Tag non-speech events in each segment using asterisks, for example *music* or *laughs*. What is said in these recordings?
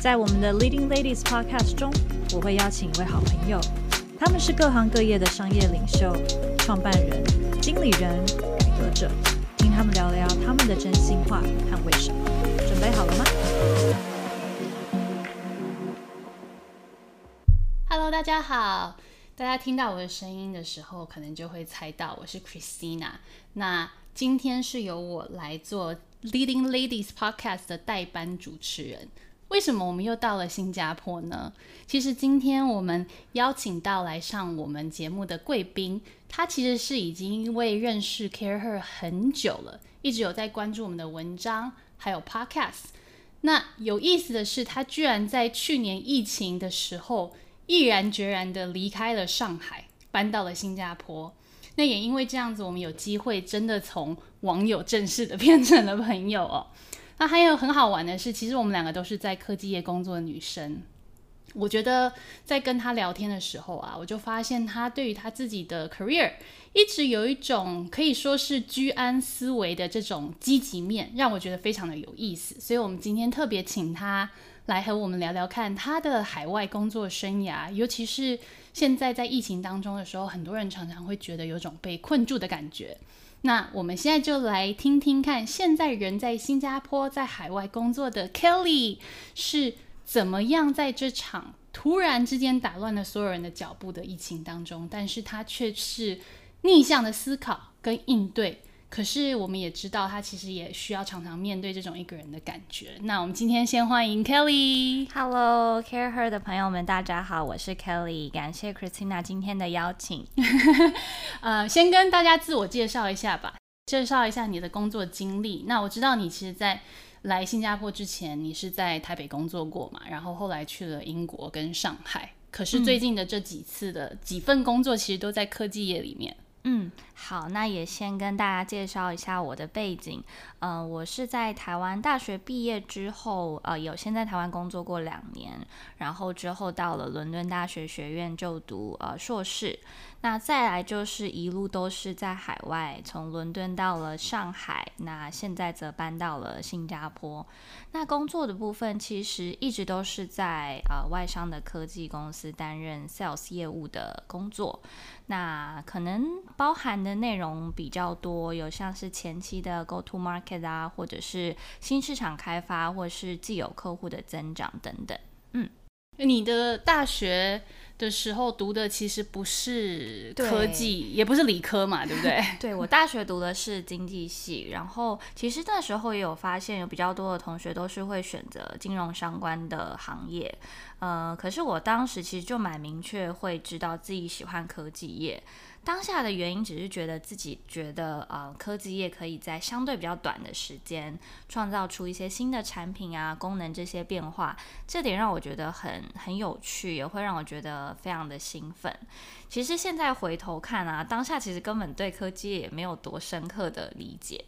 在我们的 Leading Ladies Podcast 中，我会邀请一位好朋友，他们是各行各业的商业领袖、创办人、经理人、改革者，听他们聊聊他们的真心话和为什么。准备好了吗？Hello，大家好。大家听到我的声音的时候，可能就会猜到我是 Christina。那今天是由我来做 Leading Ladies Podcast 的代班主持人。为什么我们又到了新加坡呢？其实今天我们邀请到来上我们节目的贵宾，他其实是已经因为认识 CAREhER 很久了，一直有在关注我们的文章还有 Podcast。那有意思的是，他居然在去年疫情的时候，毅然决然的离开了上海，搬到了新加坡。那也因为这样子，我们有机会真的从网友正式的 *laughs* 变成了朋友哦。那还有很好玩的是，其实我们两个都是在科技业工作的女生。我觉得在跟他聊天的时候啊，我就发现他对于他自己的 career 一直有一种可以说是居安思危的这种积极面，让我觉得非常的有意思。所以我们今天特别请他来和我们聊聊看他的海外工作生涯，尤其是。现在在疫情当中的时候，很多人常常会觉得有种被困住的感觉。那我们现在就来听听看，现在人在新加坡在海外工作的 Kelly 是怎么样在这场突然之间打乱了所有人的脚步的疫情当中，但是他却是逆向的思考跟应对。可是我们也知道，他其实也需要常常面对这种一个人的感觉。那我们今天先欢迎 Kelly。Hello，CAREhER 的朋友们，大家好，我是 Kelly，感谢 Christina 今天的邀请。*laughs* 呃，先跟大家自我介绍一下吧，介绍一下你的工作经历。那我知道你其实，在来新加坡之前，你是在台北工作过嘛，然后后来去了英国跟上海。可是最近的这几次的几份工作，其实都在科技业里面。嗯，好，那也先跟大家介绍一下我的背景。嗯，我是在台湾大学毕业之后，呃，有先在台湾工作过两年，然后之后到了伦敦大学学院就读呃硕士。那再来就是一路都是在海外，从伦敦到了上海，那现在则搬到了新加坡。那工作的部分其实一直都是在呃外商的科技公司担任 sales 业务的工作。那可能包含的内容比较多，有像是前期的 go to market 啊，或者是新市场开发，或者是既有客户的增长等等。嗯，你的大学的时候读的其实不是科技，也不是理科嘛，对不对？*laughs* 对，我大学读的是经济系，然后其实那时候也有发现，有比较多的同学都是会选择金融相关的行业。呃，可是我当时其实就蛮明确，会知道自己喜欢科技业。当下的原因只是觉得自己觉得，呃，科技业可以在相对比较短的时间创造出一些新的产品啊、功能这些变化，这点让我觉得很很有趣，也会让我觉得非常的兴奋。其实现在回头看啊，当下其实根本对科技也没有多深刻的理解。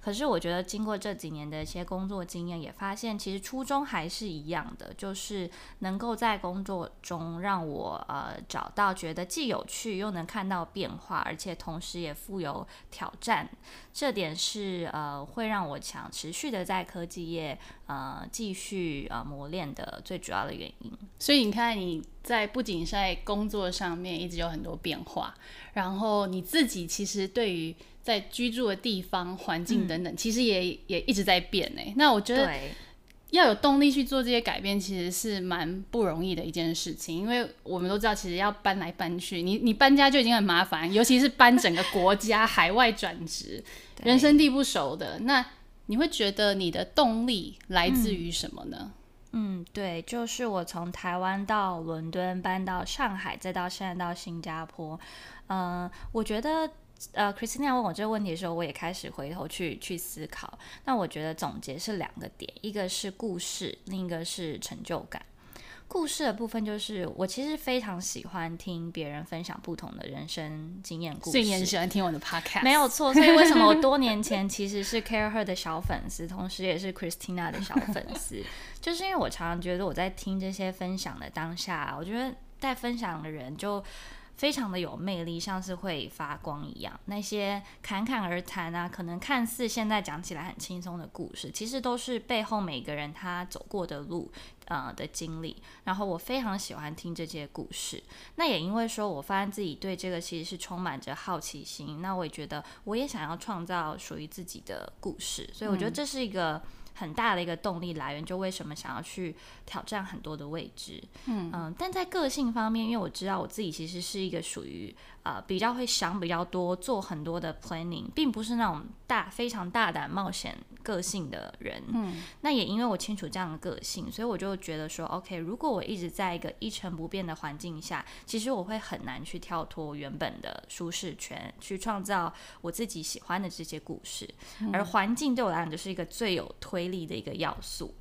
可是我觉得经过这几年的一些工作经验，也发现其实初衷还是一样的，就是能够在工作中让我呃找到觉得既有趣又能看到变化，而且同时也富有挑战。这点是呃会让我想持续的在科技业呃继续呃磨练的最主要的原因。所以你看你在不仅是在工作上面一直有很多变化，然后你自己其实对于在居住的地方、环境等等，嗯、其实也也一直在变诶。那我觉得要有动力去做这些改变，其实是蛮不容易的一件事情。因为我们都知道，其实要搬来搬去，你你搬家就已经很麻烦，尤其是搬整个国家、*laughs* 海外转职，人生地不熟的。那你会觉得你的动力来自于什么呢？嗯，嗯对，就是我从台湾到伦敦，搬到上海，再到现在到新加坡。嗯、我觉得。呃，Christina 问我这个问题的时候，我也开始回头去去思考。那我觉得总结是两个点，一个是故事，另一个是成就感。故事的部分就是，我其实非常喜欢听别人分享不同的人生经验故事。所以你很喜欢听我的 podcast？没有错。所以为什么我多年 *laughs* 前其实是 CAREhER 的小粉丝，同时也是 Christina 的小粉丝，*laughs* 就是因为我常常觉得我在听这些分享的当下，我觉得在分享的人就。非常的有魅力，像是会发光一样。那些侃侃而谈啊，可能看似现在讲起来很轻松的故事，其实都是背后每个人他走过的路，呃的经历。然后我非常喜欢听这些故事。那也因为说，我发现自己对这个其实是充满着好奇心。那我也觉得，我也想要创造属于自己的故事。所以我觉得这是一个。很大的一个动力来源，就为什么想要去挑战很多的未知，嗯嗯，但在个性方面，因为我知道我自己其实是一个属于。呃，比较会想比较多，做很多的 planning，并不是那种大非常大胆冒险个性的人。嗯，那也因为我清楚这样的个性，所以我就觉得说，OK，如果我一直在一个一成不变的环境下，其实我会很难去跳脱原本的舒适圈，去创造我自己喜欢的这些故事。嗯，而环境对我来讲就是一个最有推力的一个要素，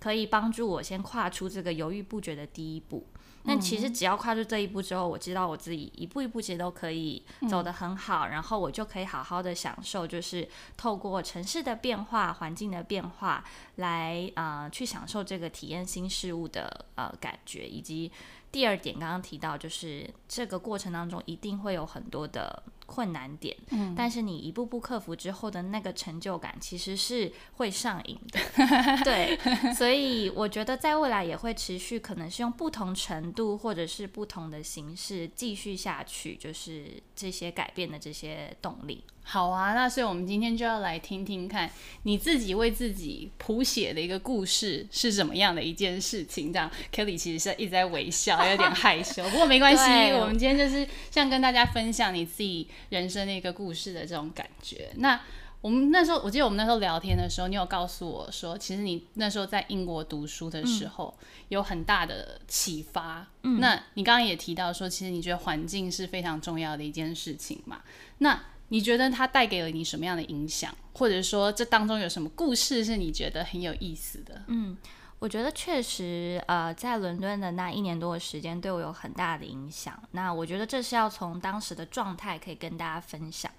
可以帮助我先跨出这个犹豫不决的第一步。那其实只要跨出这一步之后，我知道我自己一步一步其实都可以走得很好，嗯、然后我就可以好好的享受，就是透过城市的变化、环境的变化来啊、呃、去享受这个体验新事物的呃感觉，以及第二点刚刚提到，就是这个过程当中一定会有很多的。困难点，嗯，但是你一步步克服之后的那个成就感，其实是会上瘾的，*laughs* 对，所以我觉得在未来也会持续，可能是用不同程度或者是不同的形式继续下去，就是这些改变的这些动力。好啊，那所以我们今天就要来听听看你自己为自己谱写的一个故事是什么样的一件事情。这样，Kelly 其实是一直在微笑，有点害羞，不过没关系。*laughs* 我们今天就是想跟大家分享你自己人生的一个故事的这种感觉。那我们那时候，我记得我们那时候聊天的时候，你有告诉我说，其实你那时候在英国读书的时候有很大的启发。嗯，那你刚刚也提到说，其实你觉得环境是非常重要的一件事情嘛？那你觉得它带给了你什么样的影响，或者说这当中有什么故事是你觉得很有意思的？嗯，我觉得确实，呃，在伦敦的那一年多的时间对我有很大的影响。那我觉得这是要从当时的状态可以跟大家分享。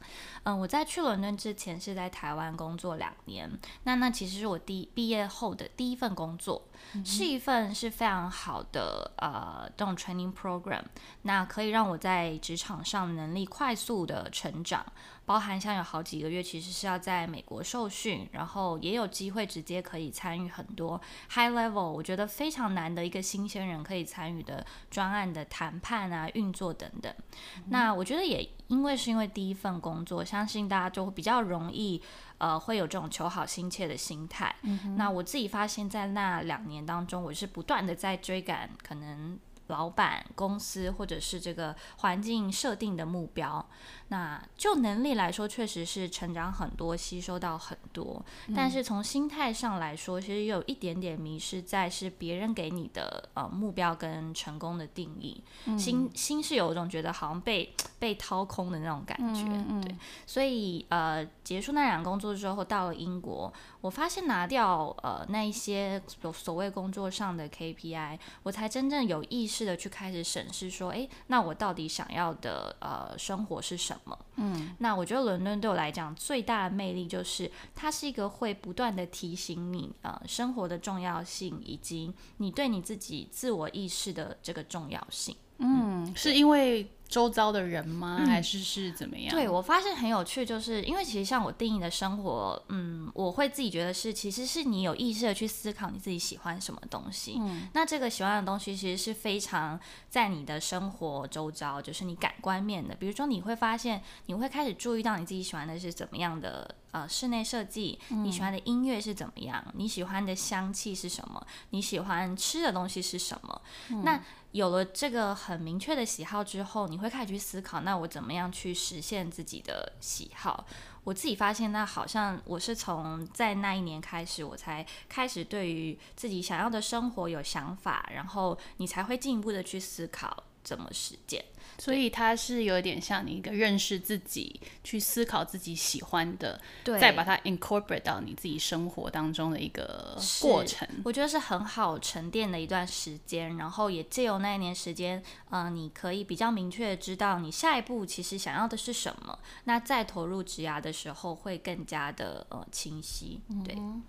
嗯、呃，我在去伦敦之前是在台湾工作两年，那那其实是我第毕业后的第一份工作。是一份是非常好的呃这种 training program，那可以让我在职场上能力快速的成长，包含像有好几个月其实是要在美国受训，然后也有机会直接可以参与很多 high level，我觉得非常难的一个新鲜人可以参与的专案的谈判啊运作等等。嗯、那我觉得也因为是因为第一份工作，相信大家就会比较容易。呃，会有这种求好心切的心态。嗯、那我自己发现，在那两年当中，我是不断的在追赶可能老板、公司或者是这个环境设定的目标。那就能力来说，确实是成长很多，吸收到很多。嗯、但是从心态上来说，其实有一点点迷失在是别人给你的呃目标跟成功的定义。嗯、心心是有一种觉得好像被被掏空的那种感觉。对，所以呃结束那两个工作之后，到了英国，我发现拿掉呃那一些所所谓工作上的 KPI，我才真正有意识的去开始审视说，哎，那我到底想要的呃生活是什么？嗯，那我觉得伦敦对我来讲最大的魅力就是，它是一个会不断的提醒你呃生活的重要性，以及你对你自己自我意识的这个重要性。嗯，是因为。周遭的人吗？还是是怎么样？嗯、对，我发现很有趣，就是因为其实像我定义的生活，嗯，我会自己觉得是，其实是你有意识的去思考你自己喜欢什么东西。嗯，那这个喜欢的东西其实是非常在你的生活周遭，就是你感官面的。比如说，你会发现，你会开始注意到你自己喜欢的是怎么样的呃室内设计，你喜欢的音乐是怎么样，你喜欢的香气是什么，你喜欢吃的东西是什么。嗯、那有了这个很明确的喜好之后，你会开始去思考，那我怎么样去实现自己的喜好？我自己发现，那好像我是从在那一年开始，我才开始对于自己想要的生活有想法，然后你才会进一步的去思考。这么实践。所以它是有点像你一个认识自己，去思考自己喜欢的，对，再把它 incorporate 到你自己生活当中的一个过程。我觉得是很好沉淀的一段时间，然后也借由那一年时间，嗯、呃，你可以比较明确的知道你下一步其实想要的是什么。那再投入职涯的时候会更加的呃清晰。对、嗯，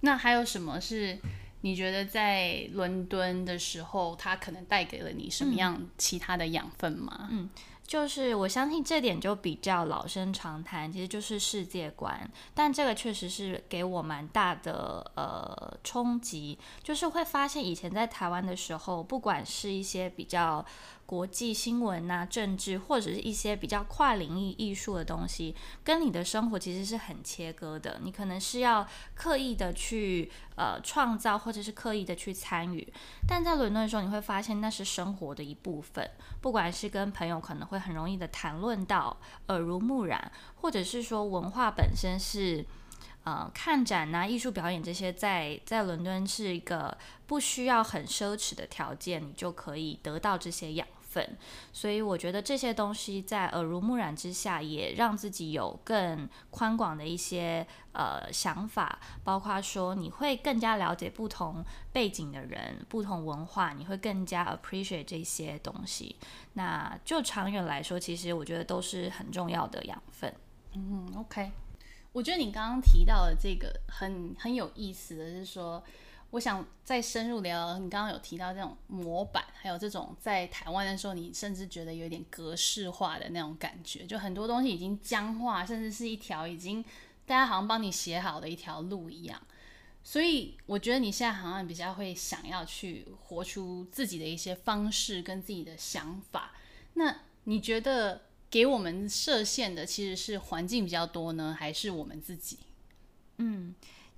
那还有什么是？你觉得在伦敦的时候，它可能带给了你什么样其他的养分吗？嗯，就是我相信这点就比较老生常谈，其实就是世界观。但这个确实是给我蛮大的呃冲击，就是会发现以前在台湾的时候，不管是一些比较。国际新闻、啊，政治或者是一些比较跨领域艺术的东西，跟你的生活其实是很切割的。你可能是要刻意的去呃创造，或者是刻意的去参与。但在伦敦的时候，你会发现那是生活的一部分。不管是跟朋友可能会很容易的谈论到耳濡目染，或者是说文化本身是。呃，看展、啊，艺术表演这些在，在在伦敦是一个不需要很奢侈的条件，你就可以得到这些养分。所以我觉得这些东西在耳濡目染之下，也让自己有更宽广的一些呃想法，包括说你会更加了解不同背景的人、不同文化，你会更加 appreciate 这些东西。那就长远来说，其实我觉得都是很重要的养分。嗯，OK。我觉得你刚刚提到的这个很很有意思的是说，我想再深入聊。你刚刚有提到这种模板，还有这种在台湾的时候，你甚至觉得有点格式化的那种感觉，就很多东西已经僵化，甚至是一条已经大家好像帮你写好的一条路一样。所以我觉得你现在好像比较会想要去活出自己的一些方式跟自己的想法。那你觉得？给我们设限的其实是环境比较多呢，还是我们自己？嗯，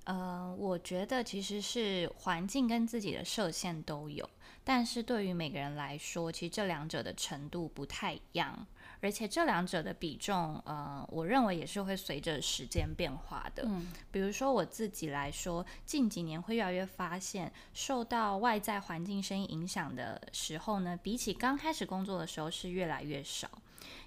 呃，我觉得其实是环境跟自己的设限都有，但是对于每个人来说，其实这两者的程度不太一样。而且这两者的比重，呃，我认为也是会随着时间变化的。嗯，比如说我自己来说，近几年会越来越发现，受到外在环境声音影响的时候呢，比起刚开始工作的时候是越来越少。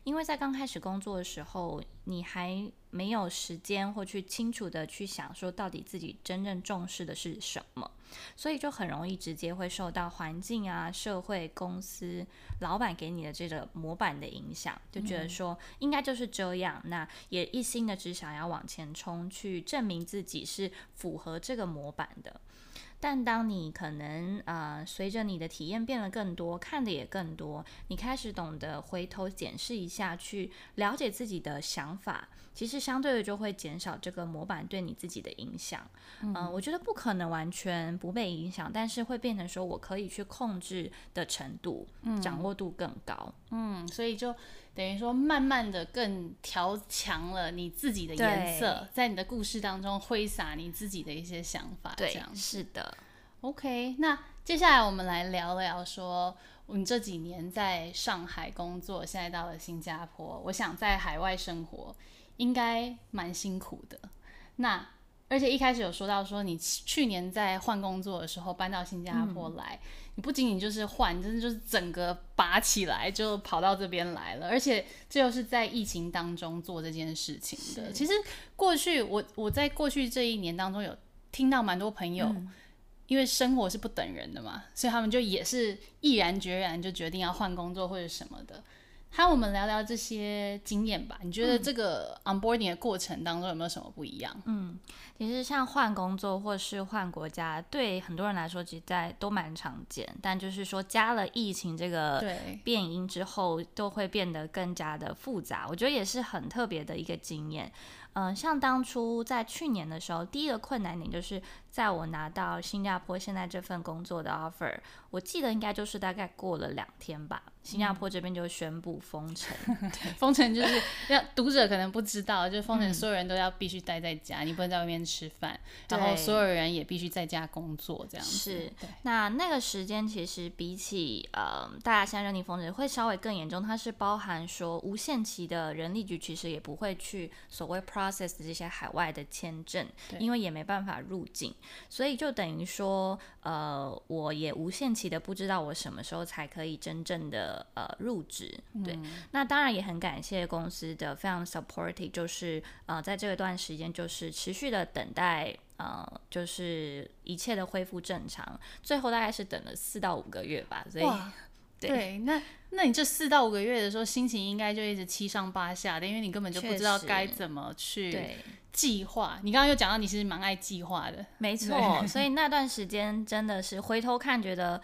因为在刚开始工作的时候，你还没有时间或去清楚的去想说到底自己真正重视的是什么，所以就很容易直接会受到环境啊、社会、公司、老板给你的这个模板的影响，就觉得说应该就是这样，那也一心的只想要往前冲，去证明自己是符合这个模板的。但当你可能呃随着你的体验变得更多，看的也更多，你开始懂得回头检视一下，去了解自己的想法，其实相对的就会减少这个模板对你自己的影响。嗯、呃，我觉得不可能完全不被影响，但是会变成说我可以去控制的程度，嗯、掌握度更高。嗯，所以就等于说慢慢的更调强了你自己的颜色，在你的故事当中挥洒你自己的一些想法。这样对，是的。OK，那接下来我们来聊聊说，我们这几年在上海工作，现在到了新加坡，我想在海外生活应该蛮辛苦的。那而且一开始有说到说，你去年在换工作的时候搬到新加坡来，嗯、你不仅仅就是换，真的就是整个拔起来就跑到这边来了，而且这又是在疫情当中做这件事情的。其实过去我我在过去这一年当中有听到蛮多朋友。嗯因为生活是不等人的嘛，所以他们就也是毅然决然就决定要换工作或者什么的。和我们聊聊这些经验吧。你觉得这个 onboarding 的过程当中有没有什么不一样？嗯，其实像换工作或是换国家，对很多人来说，其实在都蛮常见。但就是说，加了疫情这个变因之后，都会变得更加的复杂。我觉得也是很特别的一个经验。嗯，像当初在去年的时候，第一个困难点就是在我拿到新加坡现在这份工作的 offer，我记得应该就是大概过了两天吧，新加坡这边就宣布封城。*laughs* 封城就是要读者可能不知道，就是封城，所有人都要必须待在家，嗯、你不能在外面吃饭，然后所有人也必须在家工作，这样子。是，那那个时间其实比起呃大家现在认定封城会稍微更严重，它是包含说无限期的人力局其实也不会去所谓 process 这些海外的签证，因为也没办法入境，所以就等于说呃我也无限期的不知道我什么时候才可以真正的呃入职。对，嗯、那当然也很感谢公司的非常 supportive，就是呃在这个段时间就是持续的等待。呃，就是一切的恢复正常，最后大概是等了四到五个月吧。所以，对，对，那那你这四到五个月的时候，心情应该就一直七上八下的，因为你根本就不知道该怎么去计划。你刚刚又讲到你其实蛮爱计划的，没错。所以那段时间真的是回头看，觉得。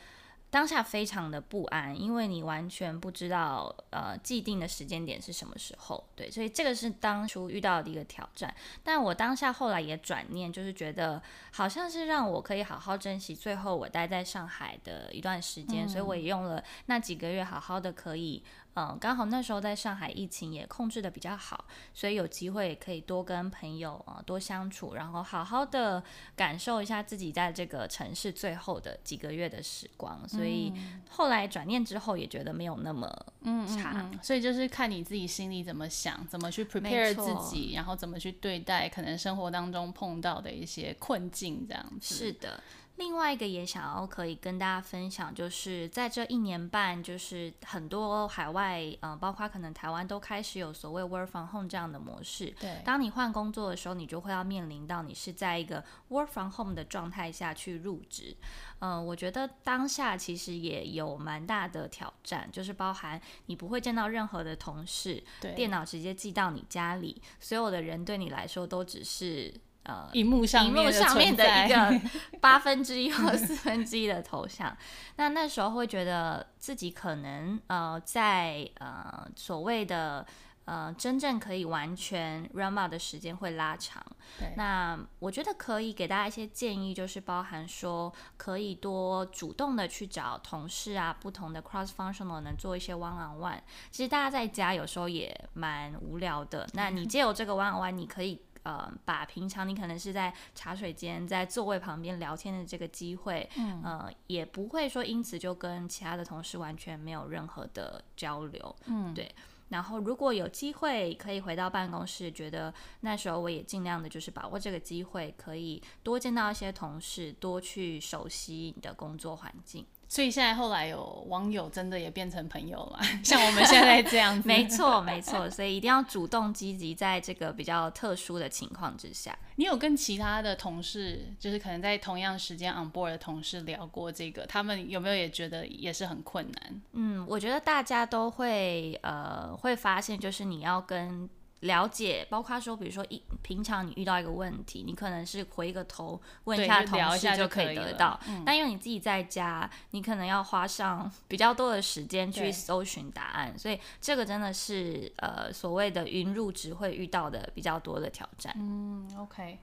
当下非常的不安，因为你完全不知道呃既定的时间点是什么时候，对，所以这个是当初遇到的一个挑战。但我当下后来也转念，就是觉得好像是让我可以好好珍惜最后我待在上海的一段时间，嗯、所以我也用了那几个月好好的可以。嗯，刚好那时候在上海疫情也控制的比较好，所以有机会可以多跟朋友啊、呃、多相处，然后好好的感受一下自己在这个城市最后的几个月的时光。所以后来转念之后也觉得没有那么差。嗯嗯嗯，所以就是看你自己心里怎么想，怎么去 prepare 自己，然后怎么去对待可能生活当中碰到的一些困境，这样子。是的。另外一个也想要可以跟大家分享，就是在这一年半，就是很多海外，嗯、呃，包括可能台湾都开始有所谓 work from home 这样的模式。对，当你换工作的时候，你就会要面临到你是在一个 work from home 的状态下去入职。嗯、呃，我觉得当下其实也有蛮大的挑战，就是包含你不会见到任何的同事，对，电脑直接寄到你家里，所有的人对你来说都只是。呃，荧幕上荧幕上面的一个 *laughs* 八分之一或四分之一的头像，*laughs* 那那时候会觉得自己可能呃在呃所谓的呃真正可以完全 remote 的时间会拉长。对，那我觉得可以给大家一些建议，就是包含说可以多主动的去找同事啊，不同的 cross functional 能做一些 one on one。其实大家在家有时候也蛮无聊的，那你借由这个 one on one，你可以。呃，把平常你可能是在茶水间、在座位旁边聊天的这个机会，嗯，呃，也不会说因此就跟其他的同事完全没有任何的交流，嗯，对。然后如果有机会可以回到办公室，觉得那时候我也尽量的就是把握这个机会，可以多见到一些同事，多去熟悉你的工作环境。所以现在后来有网友真的也变成朋友了，*laughs* 像我们现在这样子。没错，没错。所以一定要主动积极，在这个比较特殊的情况之下。你有跟其他的同事，就是可能在同样时间 on board 的同事聊过这个，他们有没有也觉得也是很困难？嗯，我觉得大家都会呃会发现，就是你要跟。了解，包括说，比如说一平常你遇到一个问题，你可能是回个头问一下同事就可以得到。嗯、但因为你自己在家，你可能要花上比较多的时间去搜寻答案，所以这个真的是呃所谓的云入职会遇到的比较多的挑战。嗯，OK，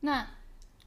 那。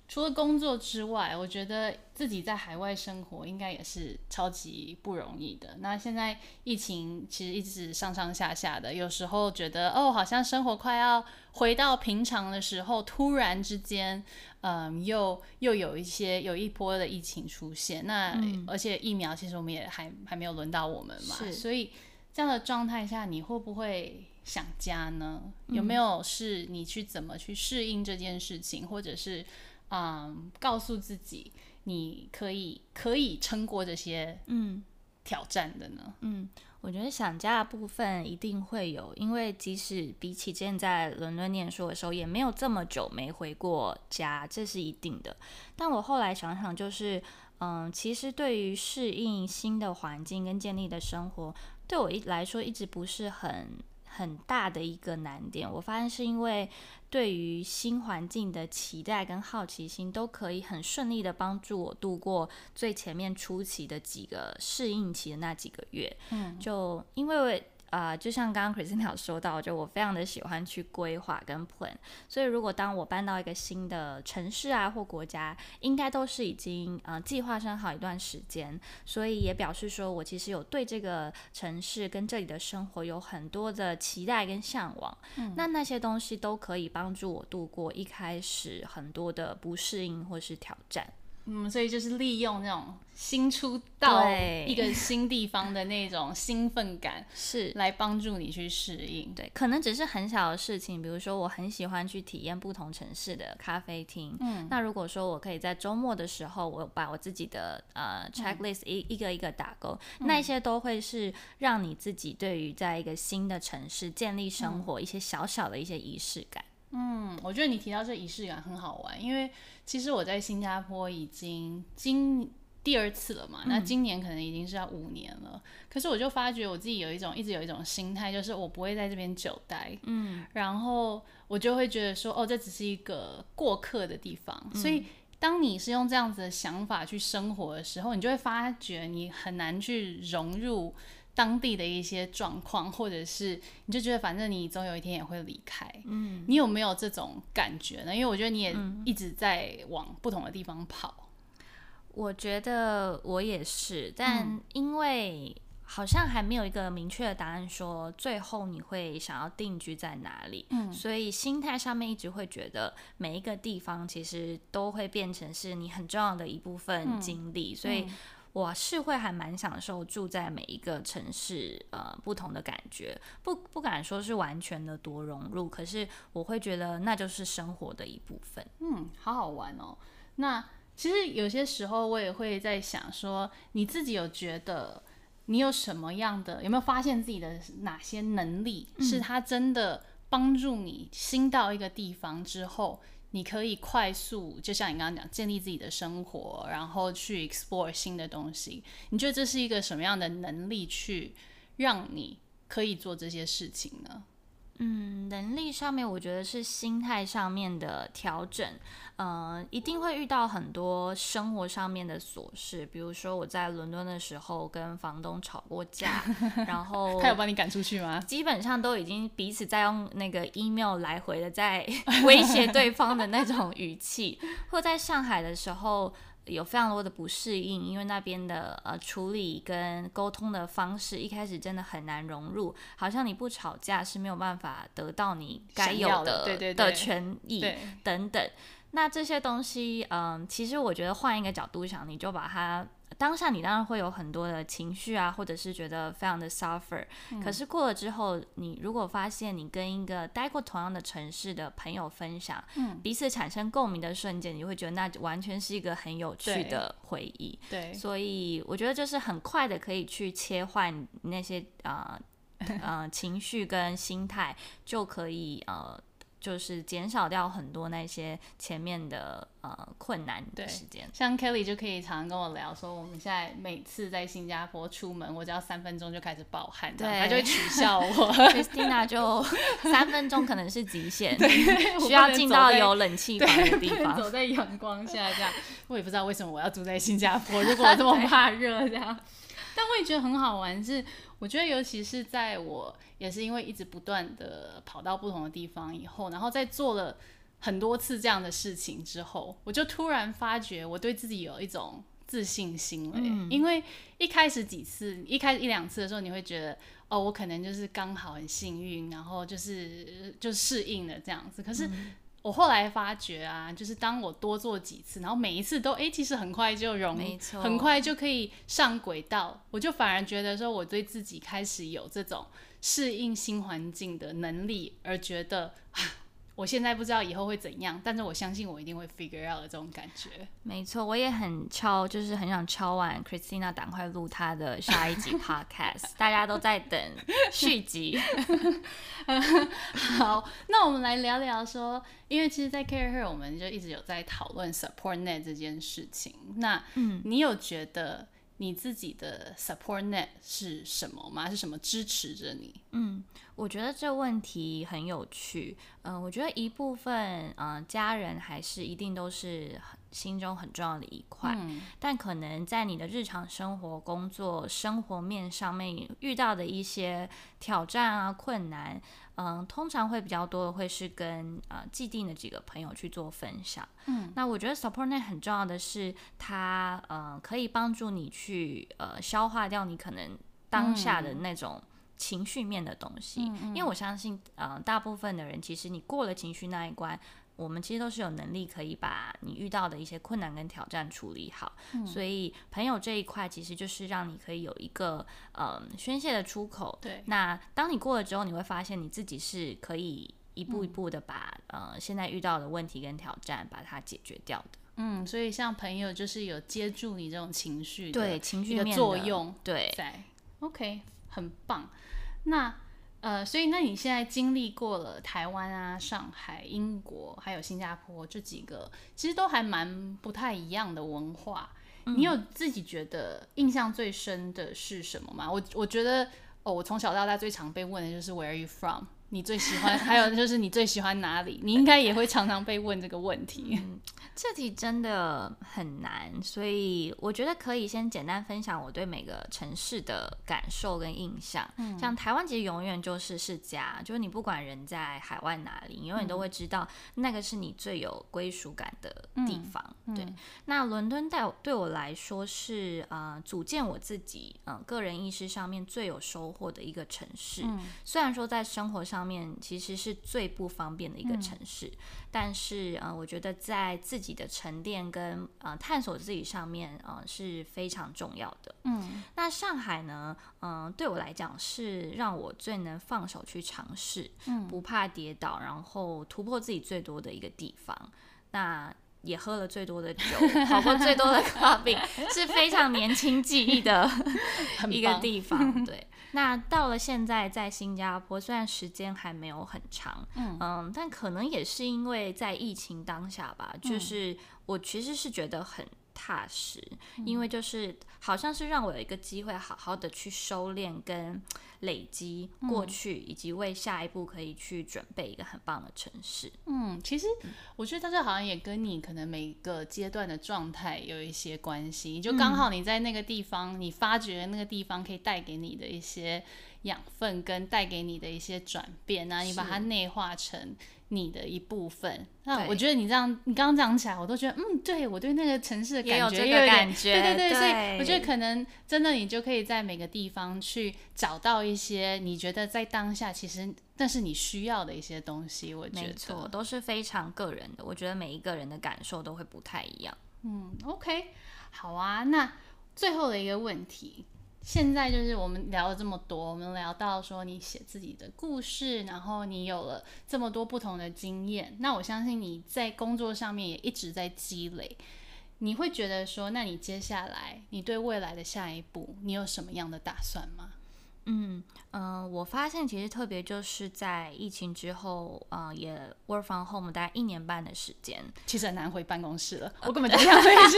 除了工作之外，我觉得自己在海外生活应该也是超级不容易的。那现在疫情其实一直上上下下的，有时候觉得哦，好像生活快要回到平常的时候，突然之间，嗯，又又有一些有一波的疫情出现。那、嗯、而且疫苗其实我们也还还没有轮到我们嘛，所以这样的状态下，你会不会想家呢？有没有是你去怎么去适应这件事情，或者是？嗯，告诉自己你可以可以撑过这些嗯挑战的呢？嗯，我觉得想家的部分一定会有，因为即使比起之前在伦敦念书的时候，也没有这么久没回过家，这是一定的。但我后来想想，就是嗯，其实对于适应新的环境跟建立的生活，对我一来说一直不是很。很大的一个难点，我发现是因为对于新环境的期待跟好奇心，都可以很顺利的帮助我度过最前面初期的几个适应期的那几个月。嗯，就因为呃，就像刚刚 Christina 有说到，就我非常的喜欢去规划跟 plan，所以如果当我搬到一个新的城市啊或国家，应该都是已经呃计划生好一段时间，所以也表示说我其实有对这个城市跟这里的生活有很多的期待跟向往，嗯、那那些东西都可以帮助我度过一开始很多的不适应或是挑战。嗯，所以就是利用那种新出到一个新地方的那种兴奋感，是来帮助你去适应。对，可能只是很小的事情，比如说我很喜欢去体验不同城市的咖啡厅。嗯，那如果说我可以在周末的时候，我把我自己的呃 checklist 一、嗯、一个一个打勾，嗯、那些都会是让你自己对于在一个新的城市建立生活一些小小的一些仪式感。嗯，我觉得你提到这仪式感很好玩，因为其实我在新加坡已经今第二次了嘛，嗯、那今年可能已经是要五年了。可是我就发觉我自己有一种一直有一种心态，就是我不会在这边久待，嗯，然后我就会觉得说，哦，这只是一个过客的地方。嗯、所以当你是用这样子的想法去生活的时候，你就会发觉你很难去融入。当地的一些状况，或者是你就觉得反正你总有一天也会离开，嗯，你有没有这种感觉呢？因为我觉得你也一直在往不同的地方跑。嗯，我觉得我也是，但因为好像还没有一个明确的答案，说最后你会想要定居在哪里，嗯，所以心态上面一直会觉得每一个地方其实都会变成是你很重要的一部分经历，嗯，所以。我是会还蛮享受住在每一个城市，呃，不同的感觉，不不敢说是完全的多融入，可是我会觉得那就是生活的一部分。嗯，好好玩哦。那其实有些时候我也会在想说，你自己有觉得你有什么样的，有没有发现自己的哪些能力，是他真的帮助你新到一个地方之后，你可以快速，就像你刚刚讲，建立自己的生活，然后去 explore 新的东西。你觉得这是一个什么样的能力，去让你可以做这些事情呢？嗯，能力上面，我觉得是心态上面的调整。呃，一定会遇到很多生活上面的琐事，比如说我在伦敦的时候跟房东吵过架，然后 *laughs* 他有把你赶出去吗？基本上都已经彼此在用那个 email 来回的在 *laughs* 威胁对方的那种语气，或在上海的时候。有非常多的不适应，因为那边的呃处理跟沟通的方式一开始真的很难融入，好像你不吵架是没有办法得到你该有的的，权益等等。那这些东西，嗯，其实我觉得换一个角度想，你就把它。当下你当然会有很多的情绪啊，或者是觉得非常的 suffer，嗯。可是过了之后，你如果发现你跟一个待过同样的城市的朋友分享，嗯，彼此产生共鸣的瞬间，你会觉得那完全是一个很有趣的回忆。对，所以我觉得就是很快的可以去切换那些呃 *laughs* 呃情绪跟心态，就可以呃。就是减少掉很多那些前面的呃困难的时间，像 Kelly 就可以常常跟我聊说，我们现在每次在新加坡出门，我只要三分钟就开始暴汗，对，他就会取笑我。*laughs* Christina 就三分钟可能是极限，需要进到有冷气房的地方，走在阳光下这样。*laughs* 我也不知道为什么我要住在新加坡，如果我这么 *laughs* 怕热这样。但我也觉得很好玩，是我觉得尤其是在我也是因为一直不断的跑到不同的地方以后，然后在做了很多次这样的事情之后，我就突然发觉我对自己有一种自信心了。嗯。因为一开始几次，一开始一两次的时候，你会觉得哦，我可能就是刚好很幸运，然后就是就适应了这样子。可是。嗯我后来发觉啊，就是当我多做几次，然后每一次都哎，其实很快就融，没错，很快就可以上轨道，我就反而觉得说，我对自己开始有这种适应新环境的能力，而觉得啊。我现在不知道以后会怎样，但是我相信我一定会 figure out 的这种感觉。没错，我也很敲，就是很想敲完 Christina 赶快录她的下一集 *laughs* podcast，大家都在等续集。*laughs* 好，那我们来聊聊说，因为其实，在 CAREhER 我们就一直有在讨论 support net 这件事情。那，嗯，你有觉得你自己的 support net 是什么吗？是什么支持着你？嗯，我觉得这问题很有趣。嗯、呃，我觉得一部分，嗯、呃，家人还是一定都是心中很重要的一块，嗯、但可能在你的日常生活、工作、生活面上面遇到的一些挑战啊、困难，嗯、呃，通常会比较多的会是跟呃既定的几个朋友去做分享。嗯，那我觉得 support net 很重要的是，它呃可以帮助你去呃消化掉你可能当下的那种。情绪面的东西，因为我相信，呃，大部分的人其实你过了情绪那一关，我们其实都是有能力可以把你遇到的一些困难跟挑战处理好。嗯、所以朋友这一块其实就是让你可以有一个呃宣泄的出口。对。那当你过了之后，你会发现你自己是可以一步一步的把、嗯、呃现在遇到的问题跟挑战把它解决掉的。嗯，所以像朋友就是有接住你这种情绪，对情绪面的作用，对。在 OK，很棒。那呃，所以那你现在经历过了台湾啊、上海、英国，还有新加坡这几个，其实都还蛮不太一样的文化。嗯、你有自己觉得印象最深的是什么吗？我我觉得哦，我从小到大最常被问的就是 Where are you from？你最喜欢，还有就是你最喜欢哪里？你应该也会常常被问这个问题。嗯这题真的很难，所以我觉得可以先简单分享我对每个城市的感受跟印象。嗯，像台湾其实永远就是是家，就是你不管人在海外哪里，你永远都会知道那个是你最有归属感的地方。嗯、对，嗯、那伦敦对对我来说是呃组建我自己嗯、呃、个人意识上面最有收获的一个城市。嗯、虽然说在生活上面其实是最不方便的一个城市，嗯、但是呃我觉得在自己自己的沉淀跟呃探索自己上面呃是非常重要的。嗯，那上海呢，嗯、呃，对我来讲是让我最能放手去尝试，嗯，不怕跌倒，然后突破自己最多的一个地方。那也喝了最多的酒，跑过最多的跨饼，*laughs* 是非常年轻记忆的 *laughs* 一个地方。*laughs* 对，那到了现在在新加坡，虽然时间还没有很长，嗯，嗯，但可能也是因为在疫情当下吧，就是我其实是觉得很。踏实，因为就是好像是让我有一个机会，好好的去收敛跟累积过去，以及为下一步可以去准备一个很棒的城市。嗯，其实我觉得这好像也跟你可能每个阶段的状态有一些关系。就刚好你在那个地方，你发觉那个地方可以带给你的一些养分，跟带给你的一些转变啊，你把它内化成。你的一部分，那我觉得你这样，你刚刚讲起来，我都觉得，嗯，对我对那个城市的感觉也有感觉，对对对，对所以我觉得可能真的你就可以在每个地方去找到一些你觉得在当下其实但是你需要的一些东西，我觉得没错，都是非常个人的，我觉得每一个人的感受都会不太一样。嗯，OK，好啊，那最后的一个问题。现在就是我们聊了这么多，我们聊到说你写自己的故事，然后你有了这么多不同的经验，那我相信你在工作上面也一直在积累。你会觉得说，那你接下来你对未来的下一步，你有什么样的打算吗？嗯嗯、呃，我发现其实特别就是在疫情之后，啊、呃，也 work from home 大概一年半的时间，其实很难回办公室了。*laughs* 我根本就不想回去，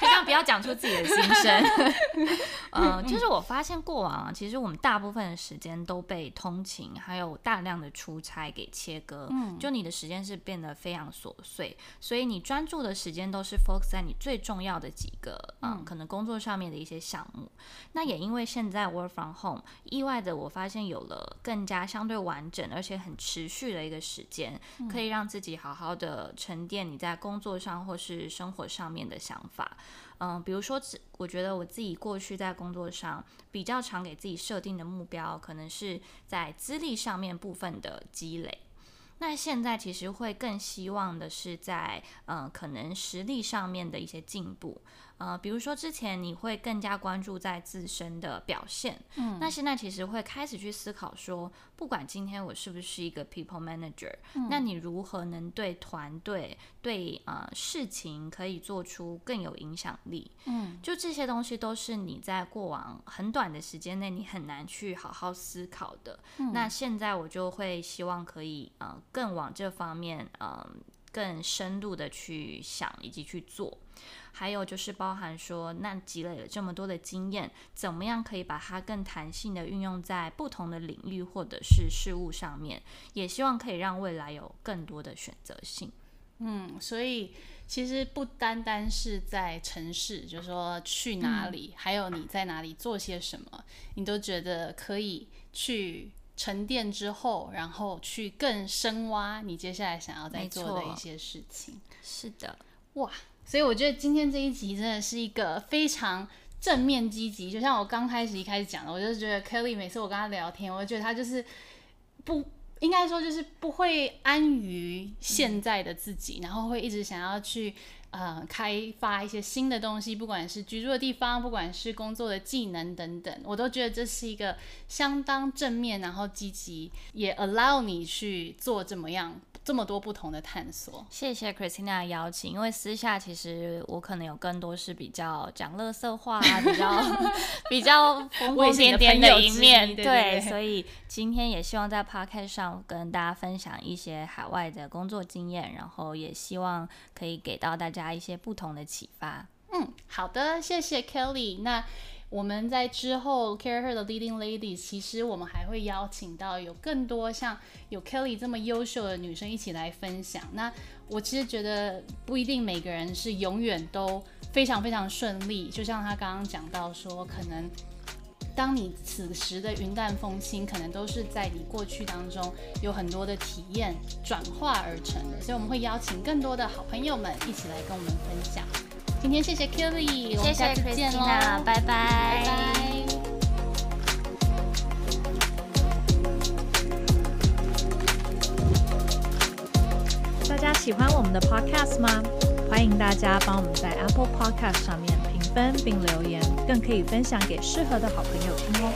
这样不要讲出自己的心声。*laughs* 嗯、呃，就是我发现过往啊，其实我们大部分的时间都被通勤还有大量的出差给切割，嗯，就你的时间是变得非常琐碎，所以你专注的时间都是 focus 在你最重要的几个，呃、嗯，可能工作上面的一些项目。那也因为现在 work from home。意外的，我发现有了更加相对完整而且很持续的一个时间，可以让自己好好的沉淀你在工作上或是生活上面的想法。嗯，比如说，我觉得我自己过去在工作上比较常给自己设定的目标，可能是在资历上面部分的积累。那现在其实会更希望的是在，呃，可能实力上面的一些进步。呃，比如说之前你会更加关注在自身的表现，嗯，那现在其实会开始去思考说，不管今天我是不是一个 people manager，嗯，那你如何能对团队、对呃事情可以做出更有影响力？嗯，就这些东西都是你在过往很短的时间内你很难去好好思考的。嗯，那现在我就会希望可以呃更往这方面嗯。更深度的去想以及去做。还有就是包含说，那积累了这么多的经验，怎么样可以把它更弹性的运用在不同的领域或者是事物上面？也希望可以让未来有更多的选择性。嗯，所以其实不单单是在城市，就是说去哪里，嗯、还有你在哪里做些什么，你都觉得可以去沉淀之后，然后去更深挖你接下来想要再做的一些事情。是的，哇！所以我觉得今天这一集真的是一个非常正面积极，就像我刚开始一开始讲的，我就觉得 Kelly 每次我跟他聊天，我就觉得他就是不应该说就是不会安于现在的自己，嗯、然后会一直想要去呃开发一些新的东西，不管是居住的地方，不管是工作的技能等等，我都觉得这是一个相当正面，然后积极，也 allow 你去做怎么样。这么多不同的探索，谢谢 Christina 的邀请。因为私下其实我可能有更多是比较讲乐色话，比较 *laughs* 比较疯疯癫癫的一面，对，对，对，对，所以今天也希望在 Podcast 上跟大家分享一些海外的工作经验，然后也希望可以给到大家一些不同的启发。嗯，好的，谢谢 Kelly。那我们在之后 CAREhER 的 Leading Ladies，其实我们还会邀请到有更多像有 Kelly 这么优秀的女生一起来分享。那我其实觉得不一定每个人是永远都非常非常顺利，就像她刚刚讲到说，可能当你此时的云淡风轻，可能都是在你过去当中有很多的体验转化而成的。所以我们会邀请更多的好朋友们一起来跟我们分享。今天谢谢 Kelly，我们下次见喽，拜拜。拜拜。大家喜欢我们的 Podcast 吗？欢迎大家帮我们在 Apple Podcast 上面评分并留言，更可以分享给适合的好朋友听哦。